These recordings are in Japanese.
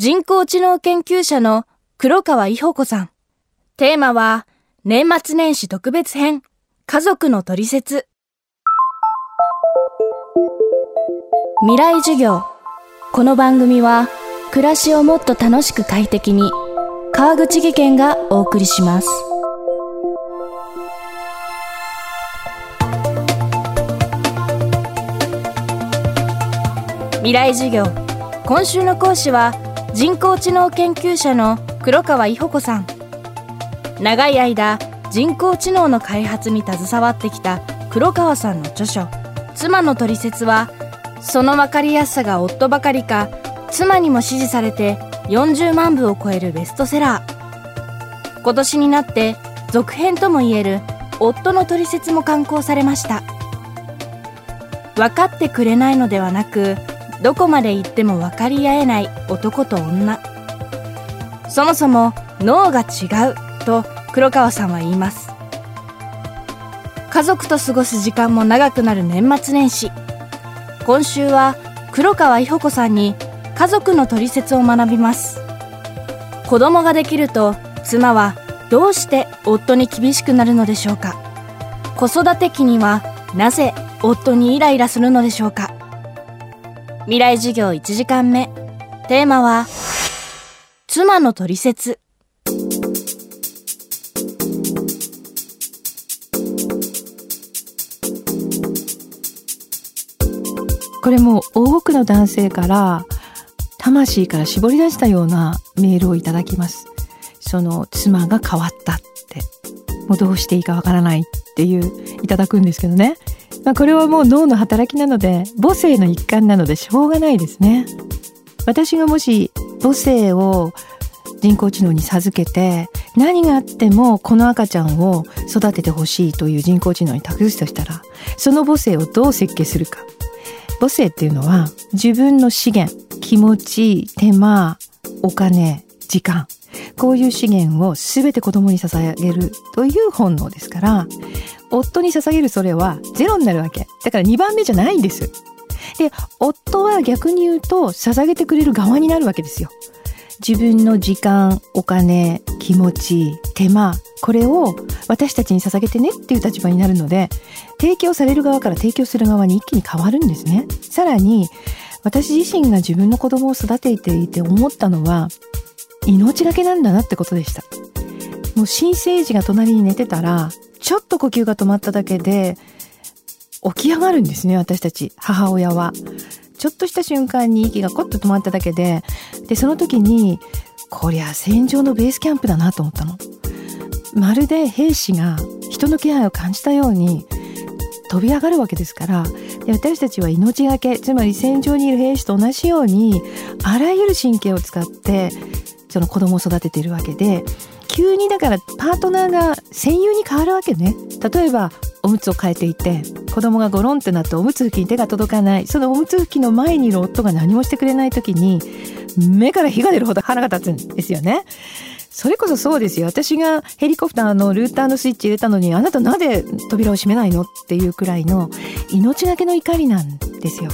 人工知能研究者の黒川伊保子さん。テーマは、年末年始特別編、家族の取説。未来授業。この番組は、暮らしをもっと楽しく快適に、川口義賢がお送りします。未来授業。今週の講師は、人工知能研究者の黒川伊保子さん。長い間人工知能の開発に携わってきた黒川さんの著書「妻のトリセツ」はその分かりやすさが夫ばかりか妻にも支持されて40万部を超えるベストセラー。今年になって続編ともいえる「夫のトリセツ」も刊行されました。分かってくれないのではなくどこまで行っても分かり合えない男と女。そもそも脳が違うと黒川さんは言います。家族と過ごす時間も長くなる年末年始。今週は黒川伊保子さんに家族の取説を学びます。子供ができると妻はどうして夫に厳しくなるのでしょうか。子育て期にはなぜ夫にイライラするのでしょうか。未来授業1時間目。テーマは、妻の取説。これも多くの男性から魂から絞り出したようなメールをいただきます。その妻が変わったって、もうどうしていいかわからないっていういただくんですけどね。まあ、これはもう脳の働きなので母性の一環なのでしょうがないですね。私がもし母性を人工知能に授けて何があってもこの赤ちゃんを育ててほしいという人工知能に託すとしたらその母性をどう設計するか。母性っていうのは自分の資源気持ち手間お金時間。こういう資源を全て子供に捧げるという本能ですから夫に捧げるそれはゼロになるわけ。だから2番目じゃないんです。で、夫は逆に言うと捧げてくれる側になるわけですよ。自分の時間、お金、気持ち、手間、これを私たちに捧げてねっていう立場になるので、提供される側から提供する側に一気に変わるんですね。さらに、私自身が自分の子供を育てていて思ったのは、命がけなんだなってことでした。もう新生児が隣に寝てたら、ちょっと呼吸が止まっただけで起き上がるんですね私たち母親は。ちょっとした瞬間に息がコッと止まっただけででその時にこりゃ戦場のベースキャンプだなと思ったの。まるで兵士が人の気配を感じたように飛び上がるわけですからで私たちは命がけつまり戦場にいる兵士と同じようにあらゆる神経を使ってその子供を育てているわけで急にだからパートナーが戦友に変わるわけね。例えばおむつを変えていて子供がゴロンってなっておむつ拭きに手が届かない。そのおむつ拭きの前にいる夫が何もしてくれない時に目から火が出るほど腹が立つんですよね。それこそそうですよ。私がヘリコプターのルーターのスイッチ入れたのにあなたなぜ扉を閉めないの？っていうくらいの命がけの怒りなんですよ。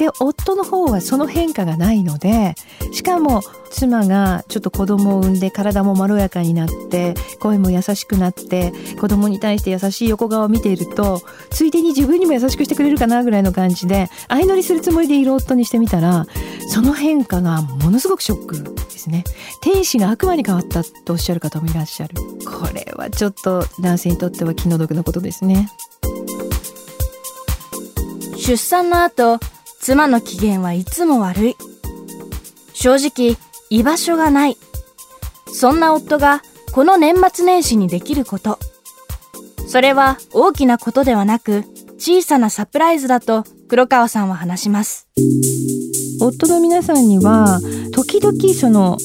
で夫の方はその変化がないのでしかも妻がちょっと子供を産んで体もまろやかになって声も優しくなって子供に対して優しい横顔を見ているとついでに自分にも優しくしてくれるかなぐらいの感じで相乗りするつもりでいる夫にしてみたらその変化がものすごくショックですね。天使が悪魔に変わったとおっしゃる方もいらっしゃる。これはちょっと男性にとっては気の毒なことですね。出産の後妻の機嫌はいつも悪い。正直、居場所がない。そんな夫がこの年末年始にできること。それは大きなことではなく、小さなサプライズだと黒川さんは話します。夫の皆さんには、時々その、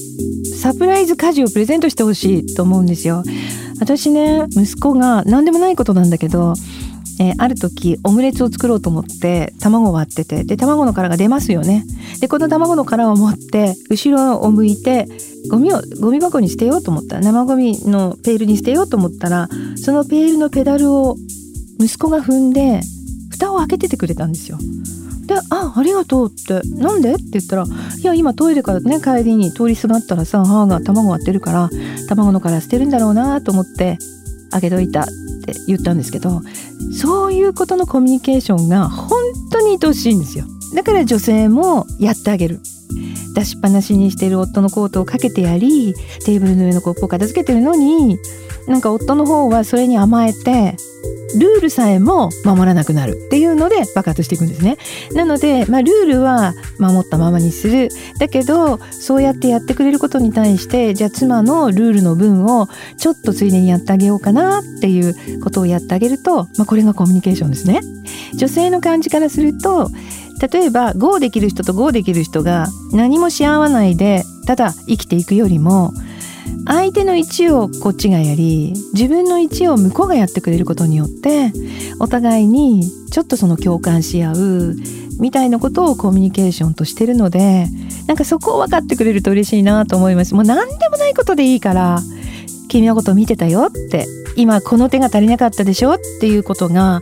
サプライズ家事をプレゼントしてほしいと思うんですよ。私ね、息子が何でもないことなんだけど、えー、ある時オムレツを作ろうと思って卵を割っててで卵の殻が出ますよね。でこの卵の殻を持って後ろを向いてゴミをゴミ箱に捨てようと思った。生ゴミのペールに捨てようと思ったらそのペールのペダルを息子が踏んで蓋を開けててくれたんですよ。で「あありがとう」って「なんで?」って言ったら「いや今トイレからね帰りに通りすがったらさ母が卵割ってるから卵の殻捨てるんだろうなと思ってあげといた」って言ったんですけどそういうことのコミュニケーションが本当に愛しいんですよ。だから女性もやってあげる。出しっぱなしにしている夫のコートをかけてやりテーブルの上のコップを片付けてるのになんか夫の方はそれに甘えてルールさえも守らなくなるっていうので爆発していくんですね。なので、まあ、ルールは守ったままにする。だけど、そうやってやってくれることに対して、じゃあ妻のルールの分をちょっとついでにやってあげようかなっていうことをやってあげると、まあ、これがコミュニケーションですね。女性の感じからすると、例えば GO できる人と GO できる人が何もし合わないでただ生きていくよりも相手の1をこっちがやり自分の1を向こうがやってくれることによってお互いにちょっとその共感し合うみたいなことをコミュニケーションとしてるのでなんかそこを分かってくれると嬉しいなと思います。もう何でもないことでいいから君のこと見てたよって今この手が足りなかったでしょっていうことが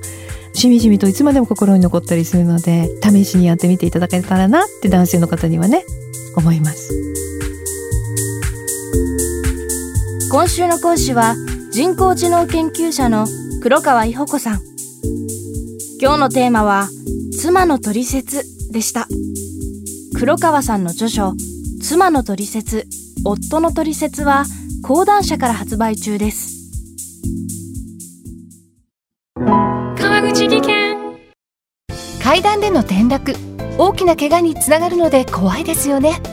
しみじみといつまでも心に残ったりするので試しにやってみていただけたらなって男性の方にはね思います。今週の講師は人工知能研究者の黒川伊保子さん。今日のテーマは妻の取説でした。黒川さんの著書妻の取説夫の取説は講談社から発売中です。口技研。階段での転落大きな怪我につながるので怖いですよね